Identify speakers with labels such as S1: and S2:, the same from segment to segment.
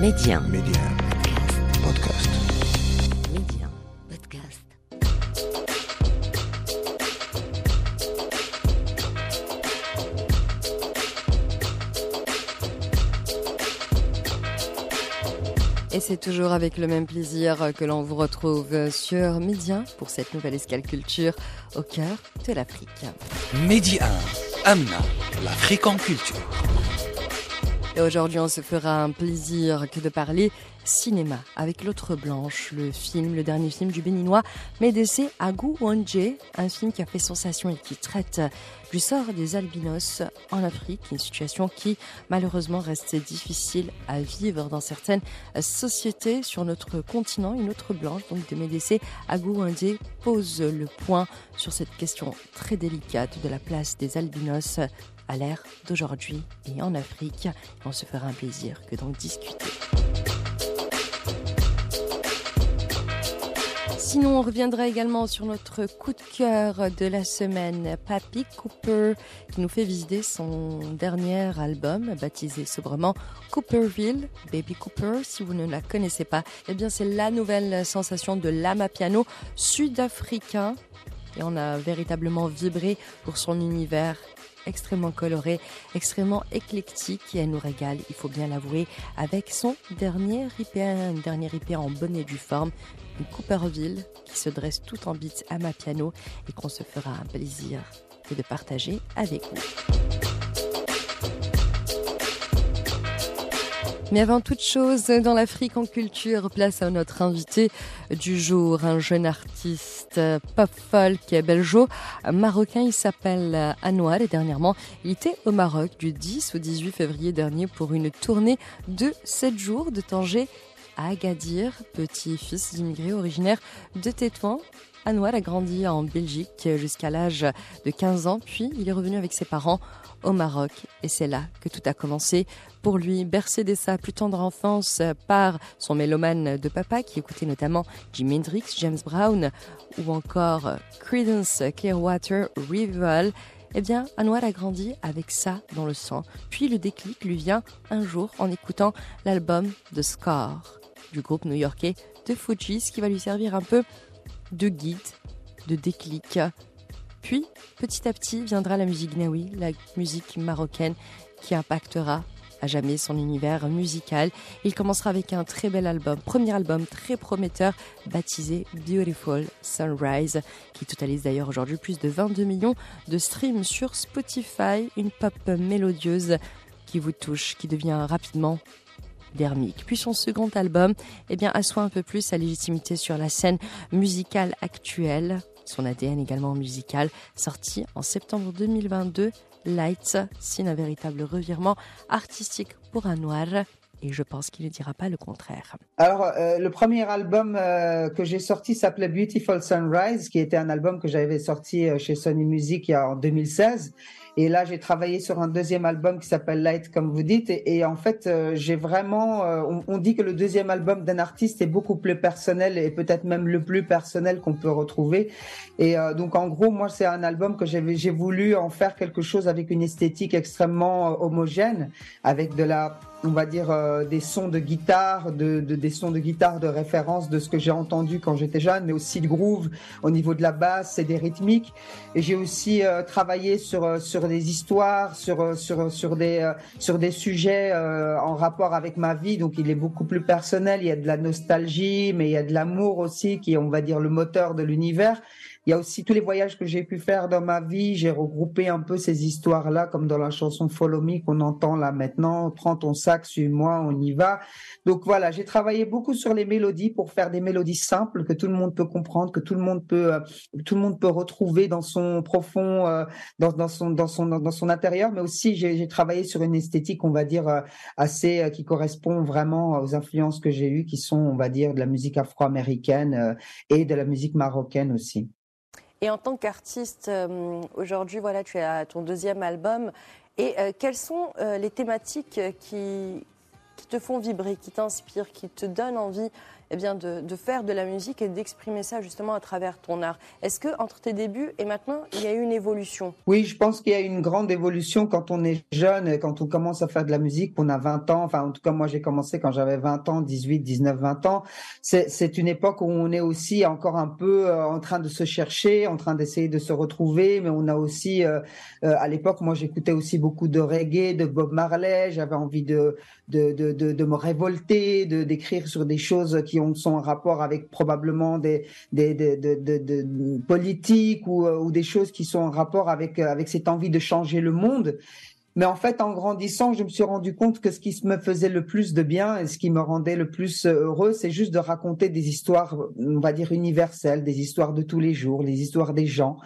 S1: Média.
S2: Média. Podcast.
S1: Média. Podcast.
S3: Et c'est toujours avec le même plaisir que l'on vous retrouve sur Média pour cette nouvelle escale culture au cœur de l'Afrique.
S4: Média 1, Amna, l'Afrique en culture.
S3: Aujourd'hui, on se fera un plaisir que de parler cinéma avec L'autre blanche, le film, le dernier film du béninois Médecé Agou Wanje, un film qui a fait sensation et qui traite du sort des albinos en Afrique, une situation qui malheureusement reste difficile à vivre dans certaines sociétés sur notre continent. Une autre blanche, donc de Médecé Agou Wanje, pose le point sur cette question très délicate de la place des albinos à l'ère d'aujourd'hui et en Afrique. On se fera un plaisir que d'en discuter. Sinon, on reviendra également sur notre coup de cœur de la semaine, Papy Cooper, qui nous fait visiter son dernier album, baptisé sobrement Cooperville, Baby Cooper. Si vous ne la connaissez pas, eh bien, c'est la nouvelle sensation de lama piano sud-africain. Et on a véritablement vibré pour son univers extrêmement coloré, extrêmement éclectique et elle nous régale, il faut bien l'avouer, avec son dernier IP, un dernier IP en bonne et due forme, une Cooperville qui se dresse tout en beats à ma piano et qu'on se fera un plaisir de partager avec vous. Mais avant toute chose, dans l'Afrique en culture, place à notre invité du jour, un jeune artiste pop folk belgeo, marocain. Il s'appelle Anouar et dernièrement, il était au Maroc du 10 au 18 février dernier pour une tournée de 7 jours de Tanger à Agadir, petit-fils d'immigrés originaires de Tétouan. Anouar a grandi en Belgique jusqu'à l'âge de 15 ans, puis il est revenu avec ses parents au Maroc. Et c'est là que tout a commencé pour lui, bercé dès sa plus tendre enfance par son mélomane de papa qui écoutait notamment Jimi Hendrix, James Brown ou encore Creedence Clearwater Revival. Eh bien, Anwar a grandi avec ça dans le sang. Puis le déclic lui vient un jour en écoutant l'album The Scar du groupe new-yorkais The Fujis qui va lui servir un peu de guide, de déclic puis, petit à petit, viendra la musique naoui, la musique marocaine, qui impactera à jamais son univers musical. Il commencera avec un très bel album, premier album très prometteur, baptisé Beautiful Sunrise, qui totalise d'ailleurs aujourd'hui plus de 22 millions de streams sur Spotify, une pop mélodieuse qui vous touche, qui devient rapidement Puis son second album, eh bien, assoit un peu plus sa légitimité sur la scène musicale actuelle, son ADN également musical, sorti en septembre 2022, Lights signe un véritable revirement artistique pour un noir et je pense qu'il ne dira pas le contraire.
S5: Alors, euh, le premier album euh, que j'ai sorti s'appelait Beautiful Sunrise, qui était un album que j'avais sorti euh, chez Sony Music en 2016. Et là, j'ai travaillé sur un deuxième album qui s'appelle Light, comme vous dites. Et, en fait, euh, j'ai vraiment. Euh, on, dit que le deuxième album d'un artiste est beaucoup plus personnel et peut-être même le plus personnel qu'on peut retrouver. Et euh, donc, en gros, moi, c'est un album que j'ai voulu en faire quelque chose avec une esthétique extrêmement homogène, avec de la on va dire des sons de guitare, de, de, des sons de guitare de référence de ce que j'ai entendu quand j'étais jeune, mais aussi de groove au niveau de la basse et des rythmiques. Et j'ai aussi travaillé sur sur des histoires, sur sur sur des sur des sujets en rapport avec ma vie. Donc il est beaucoup plus personnel. Il y a de la nostalgie, mais il y a de l'amour aussi, qui est on va dire le moteur de l'univers. Il y a aussi tous les voyages que j'ai pu faire dans ma vie. J'ai regroupé un peu ces histoires-là, comme dans la chanson Follow Me qu'on entend là maintenant. Prends ton sac, suis-moi, on y va. Donc voilà, j'ai travaillé beaucoup sur les mélodies pour faire des mélodies simples que tout le monde peut comprendre, que tout le monde peut, euh, tout le monde peut retrouver dans son profond, euh, dans, dans, son, dans son, dans son intérieur. Mais aussi, j'ai travaillé sur une esthétique, on va dire, euh, assez euh, qui correspond vraiment aux influences que j'ai eues, qui sont, on va dire, de la musique afro-américaine euh, et de la musique marocaine aussi.
S3: Et en tant qu'artiste, euh, aujourd'hui, voilà, tu as ton deuxième album. Et euh, quelles sont euh, les thématiques qui qui te font vibrer, qui t'inspirent, qui te donnent envie eh bien, de, faire de la musique et d'exprimer ça justement à travers ton art. Est-ce que entre tes débuts et maintenant, il y a eu une évolution?
S5: Oui, je pense qu'il y a une grande évolution quand on est jeune, quand on commence à faire de la musique, qu'on a 20 ans. Enfin, en tout cas, moi, j'ai commencé quand j'avais 20 ans, 18, 19, 20 ans. C'est une époque où on est aussi encore un peu euh, en train de se chercher, en train d'essayer de se retrouver, mais on a aussi, euh, euh, à l'époque, moi, j'écoutais aussi beaucoup de reggae, de Bob Marley. J'avais envie de de, de, de, de, me révolter, de d'écrire sur des choses qui ont sont en rapport avec probablement des, des, des de, de, politiques ou, ou des choses qui sont en rapport avec avec cette envie de changer le monde. Mais en fait, en grandissant, je me suis rendu compte que ce qui me faisait le plus de bien et ce qui me rendait le plus heureux, c'est juste de raconter des histoires, on va dire universelles, des histoires de tous les jours, les histoires des gens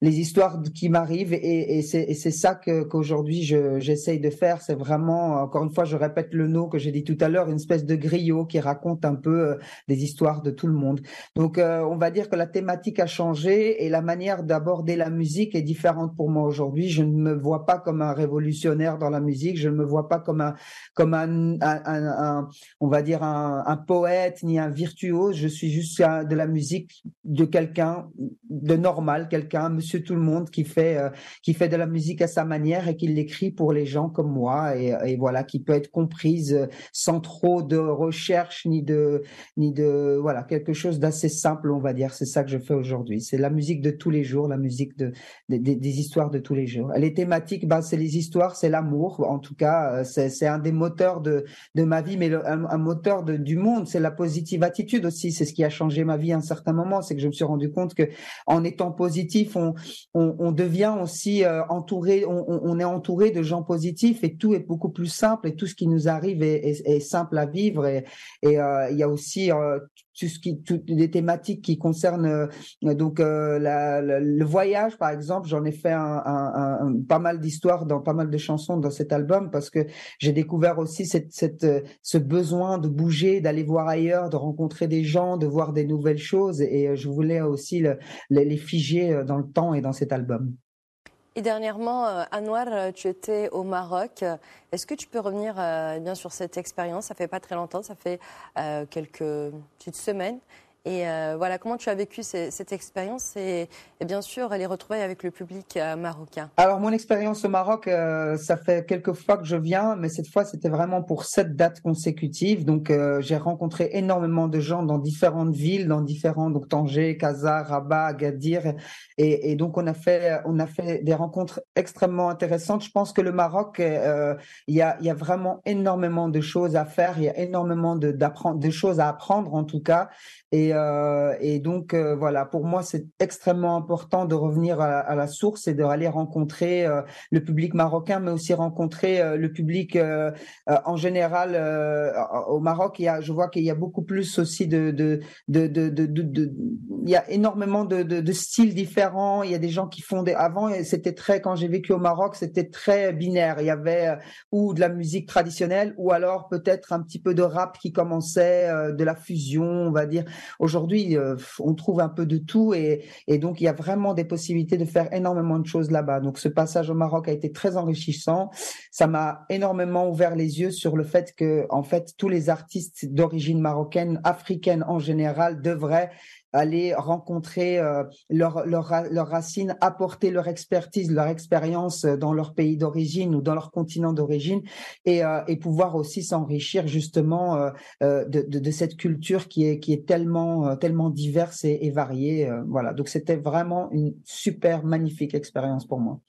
S5: les histoires qui m'arrivent et, et c'est ça qu'aujourd'hui j'essaye de faire. C'est vraiment, encore une fois, je répète le nom que j'ai dit tout à l'heure, une espèce de griot qui raconte un peu euh, des histoires de tout le monde. Donc, euh, on va dire que la thématique a changé et la manière d'aborder la musique est différente pour moi aujourd'hui. Je ne me vois pas comme un révolutionnaire dans la musique. Je ne me vois pas comme un comme un, on va dire un, poète ni un virtuose. Je suis juste de la musique de quelqu'un de normal, quelqu'un, monsieur tout le monde qui fait euh, qui fait de la musique à sa manière et qui l'écrit pour les gens comme moi et, et, voilà qui peut être comprise euh, sans trop de recherche ni de ni de voilà quelque chose d'assez simple on va dire c'est ça que je fais aujourd'hui c'est la musique de tous les jours la musique de, de, des histoires de tous les jours les thématiques ben c'est les histoires c'est l'amour en tout cas euh, c'est un des moteur de, de ma vie, mais un, moteur de, du monde. C'est la positive attitude aussi. C'est ce qui a changé ma vie à un certain moment. C'est que je me suis rendu compte que en étant positif, on, on, devient aussi euh, entouré, on, est entouré de gens positifs et tout est beaucoup plus simple et tout ce qui nous arrive est, simple à vivre. Et, euh, il y a aussi euh, tout ce qui, toutes les thématiques qui concernent euh, donc euh, la, la, le voyage, par exemple. J'en ai fait un, un, un, pas mal d'histoires dans pas mal de chansons dans cet album parce que j'ai découvert aussi cette, cette, ce besoin de bouger, d'aller voir ailleurs, de rencontrer des gens, de voir des nouvelles choses. Et, je voulais aussi le, les, les figer dans le temps et dans cet album.
S3: Et dernièrement, euh, Anwar, euh, tu étais au Maroc. Est-ce que tu peux revenir euh, bien sur cette expérience? Ça fait pas très longtemps, ça fait quelques petites semaines. Et euh, voilà, comment tu as vécu cette expérience et, bien sûr les retrouvailles avec le public euh, marocain?
S5: Alors mon expérience au Maroc, euh, ça fait quelques fois que je viens, mais cette fois c'était vraiment pour sept dates consécutives. Donc j'ai rencontré énormément de gens dans différentes villes, dans différents donc Tanger, Casa, Rabat, Agadir, et, donc on a fait on a fait des rencontres extrêmement intéressantes. Je pense que le Maroc, il y a y a vraiment énormément de choses à faire, il y a énormément de de choses à apprendre en tout cas. Et, euh, et donc euh, voilà, pour moi c'est extrêmement important de revenir à, la source et d'aller rencontrer euh, le public marocain, mais aussi rencontrer euh, le public euh, en général au Maroc. Il y a, je vois qu'il y a beaucoup plus aussi de de de de, de, il y a énormément de, styles différents. Il y a des gens qui font des avant c'était très quand j'ai vécu au Maroc c'était très binaire. Il y avait ou de la musique traditionnelle ou alors peut-être un petit peu de rap qui commençait, de la fusion, on va dire. Aujourd'hui, euh, on trouve un peu de tout et, et, donc il y a vraiment des possibilités de faire énormément de choses là-bas. Donc ce passage au Maroc a été très enrichissant. Ça m'a énormément ouvert les yeux sur le fait que, en fait, tous les artistes d'origine marocaine, africaine en général, devraient aller rencontrer euh, leurs leur, leur racines, apporter leur expertise, leur expérience euh, dans leur pays d'origine ou dans leur continent d'origine et, euh, pouvoir aussi s'enrichir justement de, cette culture qui est, qui est tellement, tellement diverse et, et variée. voilà, donc c'était vraiment une super magnifique expérience pour moi.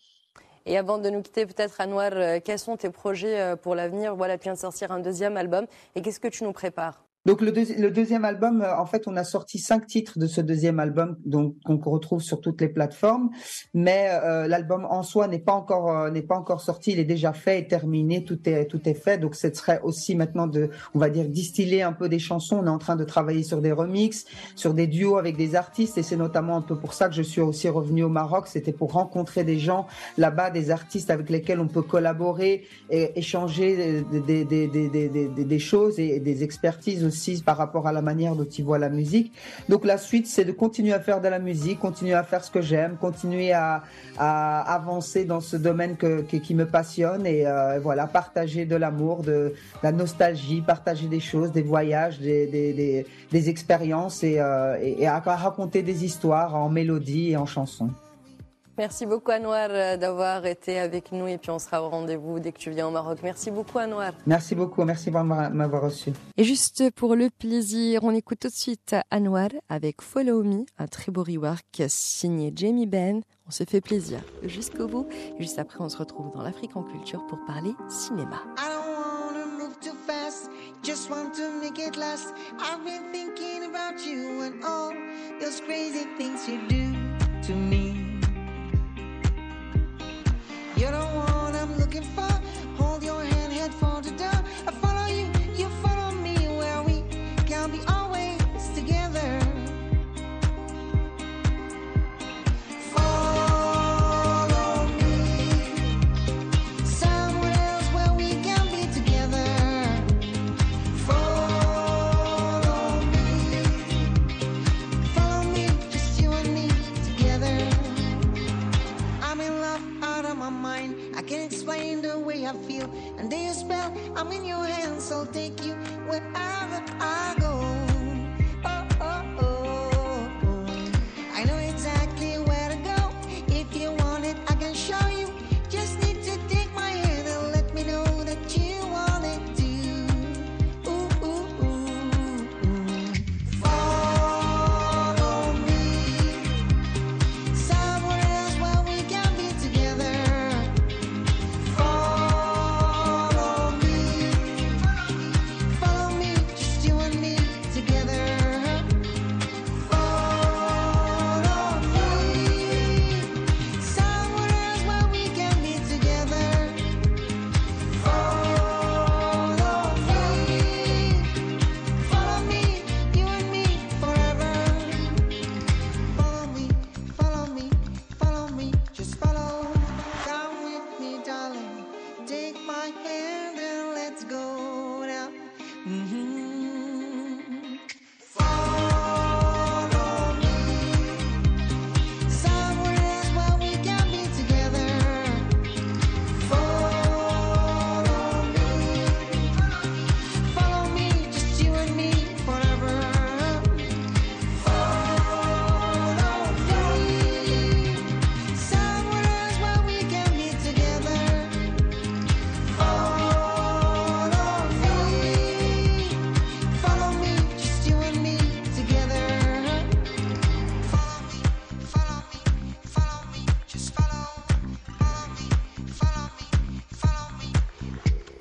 S3: Et avant de nous quitter, peut-être, Anwar, quels sont tes projets pour l'avenir? Voilà, tu viens de sortir un deuxième album. Et qu'est-ce que tu nous prépares?
S5: Donc le, deuxi le, deuxième album, euh, en fait, on a sorti cinq titres de ce deuxième album, donc qu'on retrouve sur toutes les plateformes. Mais euh, l'album en soi n'est pas encore euh, n'est pas encore sorti. Il est déjà fait et terminé. Tout est tout est fait. Donc ce serait aussi maintenant de, on va dire, distiller un peu des chansons. On est en train de travailler sur des remixes, sur des duos avec des artistes, et c'est notamment un peu pour ça que je suis aussi revenu au Maroc. C'était pour rencontrer des gens là-bas, des artistes avec lesquels on peut collaborer et échanger des des, des, des, des, des choses et des expertises par rapport à la manière dont il voit la musique. Donc la suite, c'est de continuer à faire de la musique, continuer à faire ce que j'aime, continuer à, avancer dans ce domaine qui me passionne et euh, voilà, partager de l'amour, de, la nostalgie, partager des choses, des voyages, des, expériences et, euh, et, et raconter des histoires en mélodie et en chansons.
S6: Merci beaucoup Anouar euh, d'avoir été avec nous et puis on sera au rendez-vous dès que tu viens au Maroc. Merci beaucoup Anouar.
S5: Merci beaucoup, merci de m'avoir reçu.
S6: Et juste pour le plaisir, on écoute tout de suite Anouar avec Follow Me, un très beau rework signé Jamie Ben. On se fait plaisir jusqu'au bout. Et juste après, on se retrouve dans l'Afrique en culture pour parler cinéma. Just want to make it last. I've been thinking about you and all those crazy things you do to me. Looking for. Spell, I'm in your hands, so take you wherever I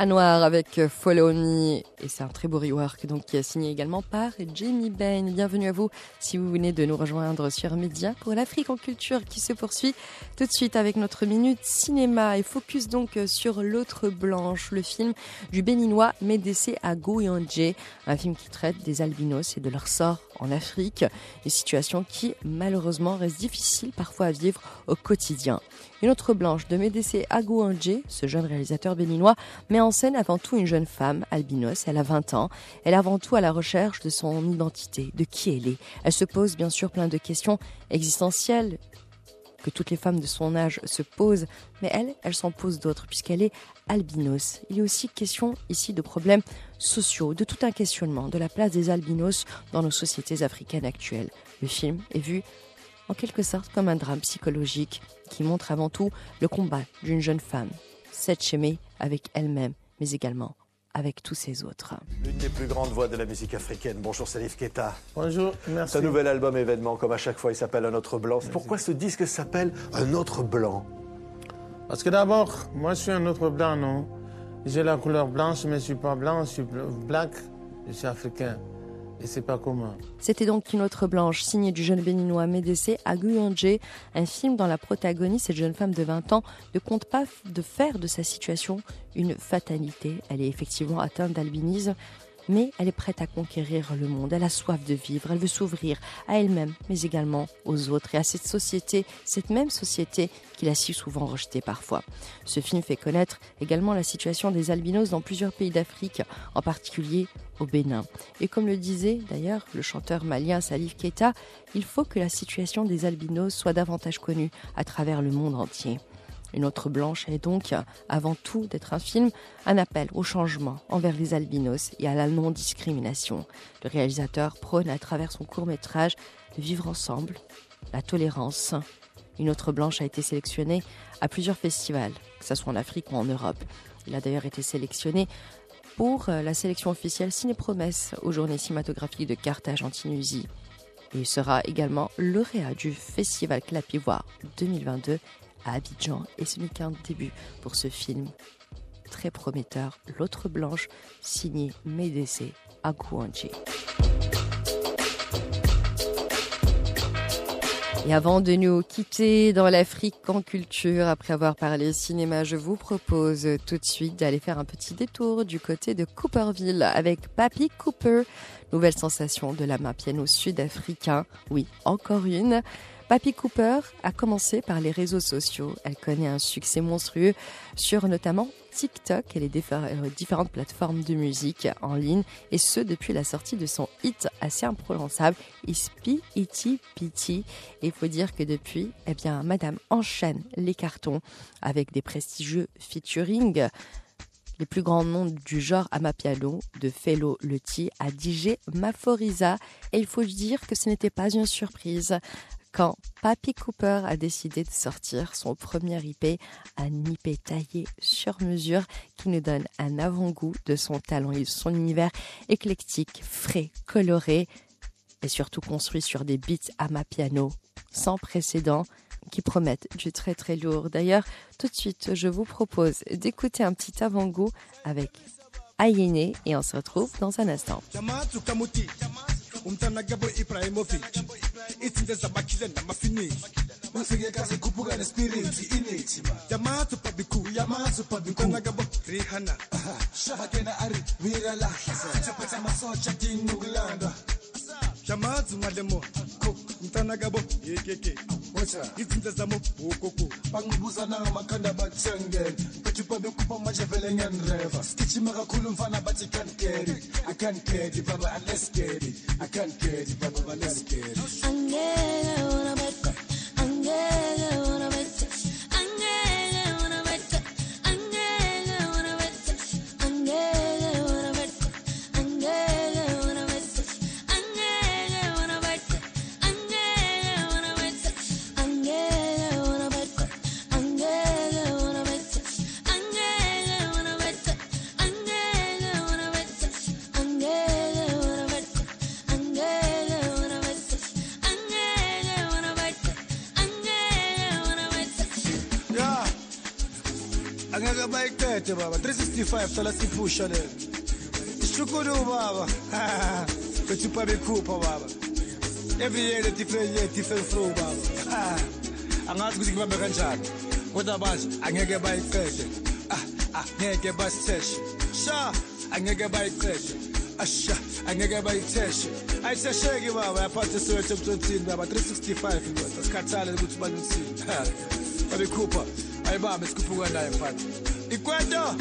S6: Anouar avec Follow Me et c'est un très beau rework donc qui est signé également par Jamie Bain. Bienvenue à vous si vous venez de nous rejoindre sur Média pour l'Afrique en culture qui se poursuit tout de suite avec notre minute cinéma et focus donc sur l'autre blanche, le film du béninois Médécé Ago Yandje, un film qui traite des albinos et de leur sort en Afrique, des situations qui malheureusement restent difficiles parfois à vivre au quotidien. Une autre blanche de Médécé Ago Yandje, ce jeune réalisateur béninois, met en scène avant tout une jeune femme albinos, elle a 20 ans, elle est avant tout à la recherche de son identité, de qui elle est. Elle se pose bien sûr plein de questions existentielles que toutes les femmes de son âge se posent, mais elle, elle s'en pose d'autres puisqu'elle est albinos. Il a aussi question ici de problèmes sociaux, de tout un questionnement de la place des albinos dans nos sociétés africaines actuelles. Le film est vu en quelque sorte comme un drame psychologique qui montre avant tout le combat d'une jeune femme, s'être avec elle-même, mais également avec tous ces autres.
S7: L'une des plus grandes voix de la musique africaine. Bonjour Salif Keita.
S8: Bonjour, merci.
S7: Ce nouvel album événement, comme à chaque fois, il s'appelle Un autre blanc. Pourquoi ce disque s'appelle Un autre blanc?
S8: Parce que d'abord, moi je suis un autre blanc, non? J'ai la couleur blanche, mais je suis pas blanc, je suis black, je suis africain.
S6: C'était donc une autre blanche, signée du jeune béninois Médécé Aguyanje, un film dont la protagoniste, cette jeune femme de 20 ans, ne compte pas de faire de sa situation une fatalité. Elle est effectivement atteinte d'albinisme.
S3: Mais elle est prête à conquérir le monde. Elle a soif de vivre, elle veut s'ouvrir à elle-même, mais également aux autres et à cette société, cette même société qu'il a si souvent rejetée parfois. Ce film fait connaître également la situation des albinos dans plusieurs pays d'Afrique, en particulier au Bénin. Et comme le disait d'ailleurs le chanteur malien Salif Keita, il faut que la situation des albinos soit davantage connue à travers le monde entier. Une autre blanche est donc, avant tout d'être un film, un appel au changement envers les albinos et à la non-discrimination. Le réalisateur prône à travers son court métrage le vivre ensemble, la tolérance. Une autre blanche a été sélectionnée à plusieurs festivals, que ce soit en Afrique ou en Europe. Il a d'ailleurs été sélectionné pour la sélection officielle Ciné Promesse aux journées cinématographiques de Carthage en Tunisie. il sera également lauréat du Festival Clapivoire 2022 à Abidjan et ce n'est qu'un début pour ce film très prometteur, L'autre blanche, signé Médécé à Kouanchi. Et avant de nous quitter dans l'Afrique en culture, après avoir parlé cinéma, je vous propose tout de suite d'aller faire un petit détour du côté de Cooperville avec Papy Cooper, nouvelle sensation de la main piano sud-africain. Oui, encore une. Papy Cooper a commencé par les réseaux sociaux. Elle connaît un succès monstrueux sur notamment TikTok et les euh, différentes plateformes de musique en ligne, et ce depuis la sortie de son hit assez imprononçable, Ispi Iti Piti. Et il faut dire que depuis, eh bien, Madame enchaîne les cartons avec des prestigieux featuring les plus grands noms du genre Amapiano, de Fellow Leti à DJ Maforiza. Et il faut dire que ce n'était pas une surprise quand Papy Cooper a décidé de sortir son premier IP, un IP taillé sur mesure qui nous donne un avant-goût de son talent et de son univers éclectique, frais, coloré et surtout construit sur des beats à ma piano sans précédent qui promettent du très très lourd. D'ailleurs, tout de suite, je vous propose d'écouter un petit avant-goût avec Ayene et on se retrouve dans un instant.
S9: izinto ezamakhile namafinethi ufike kaze khuphuka nespiriti inethi yamazu babiku yamazu babiku kona ke bo rihana shaba kena ari wiralahla saphatha amasotsha dingukulandwa masotsha dingukulanda yamazi malemo umntanakabo yekeke izinto zamo ukoko. Bangibuza nangamakhanda bathengele bathi babekuba manje vele ngiyanireva sigijima kakhulu mfana bathi can't get it. I can't get it baba let's get it. I can't get it baba let's get it. Angeke wona beka angeke 365 thola siphusha le ishukuru baba. Bethi babekhupha baba. Every year a different year different flow baba. Angazi ukuthi ngibambe kanjani kodwa manje angeke bayiqede ah angeke basitheshe sha angeke bayiqede asha angeke bayitheshe ayithesheki baba. Yaphatha soweto emthothini baba. 365 ndoda sikhathale ukuthi banuthini babekhupha ayibambe sikhuphuka naye mfana ikweto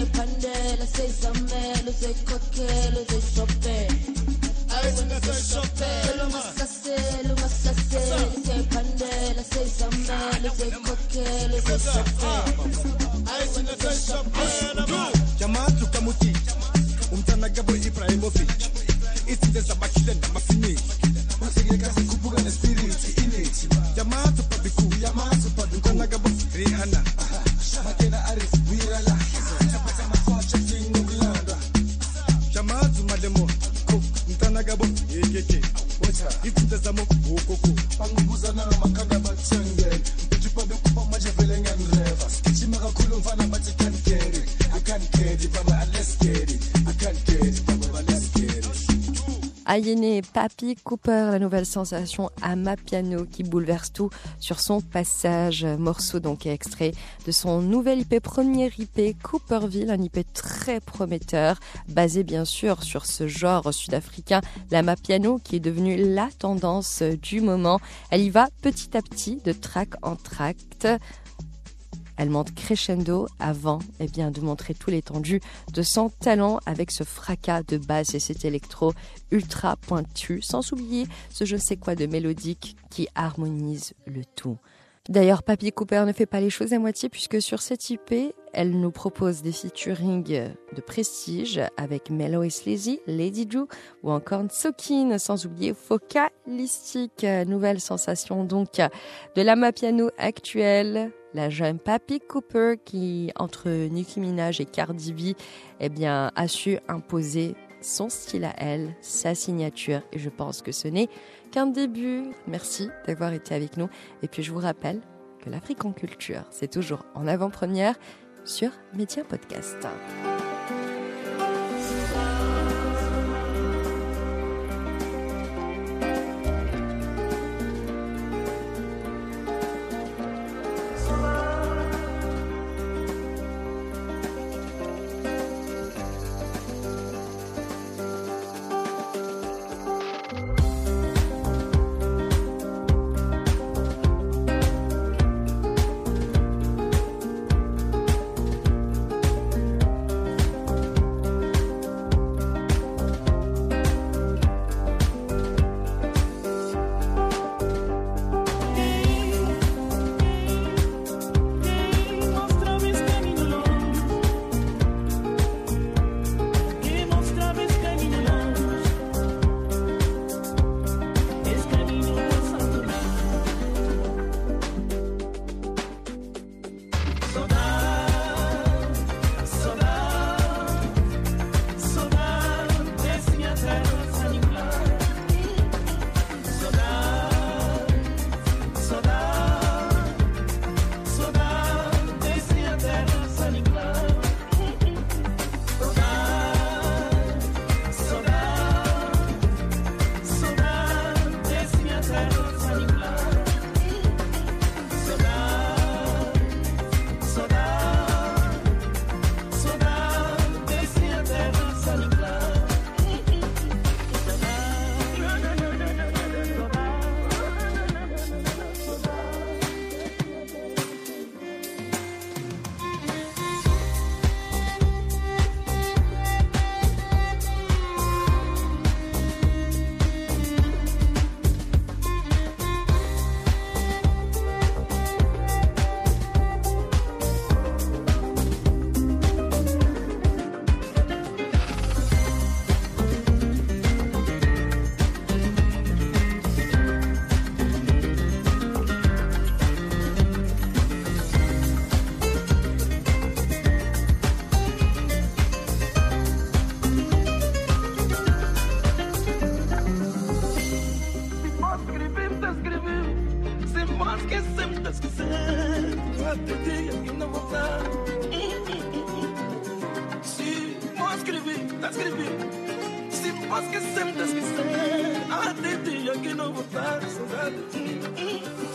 S9: sei pandela, sei zammelo, sei cocchello, sei scioppello Rihanna, Rihanna.
S3: Ayene Papi Cooper, la nouvelle sensation à ma piano qui bouleverse tout sur son passage. Morceau donc extrait de son nouvel IP, premier IP Cooperville, un IP très prometteur, basé bien sûr sur ce genre sud-africain, la piano qui est devenu la tendance du moment. Elle y va petit à petit de track en tract. Elle monte crescendo avant eh bien, de montrer tout l'étendue de son talent avec ce fracas de basse et cet électro ultra pointu, sans oublier ce je ne sais quoi de mélodique qui harmonise le tout. D'ailleurs, Papy Cooper ne fait pas les choses à moitié puisque sur cette IP, elle nous propose des featuring de prestige avec Mellow et Lady Drew ou encore Sokin, sans oublier Focalistique, nouvelle sensation donc de la piano actuelle la jeune Papy Cooper qui, entre Nicki Minaj et Cardi B, eh bien, a su imposer son style à elle, sa signature. Et je pense que ce n'est qu'un début. Merci d'avoir été avec nous. Et puis je vous rappelle que l'Afrique en culture, c'est toujours en avant-première sur Média Podcast.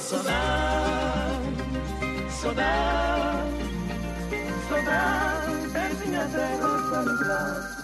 S9: So sonar, so sonar, so sonar, sonar, sonar, sonar, sonar, sonar,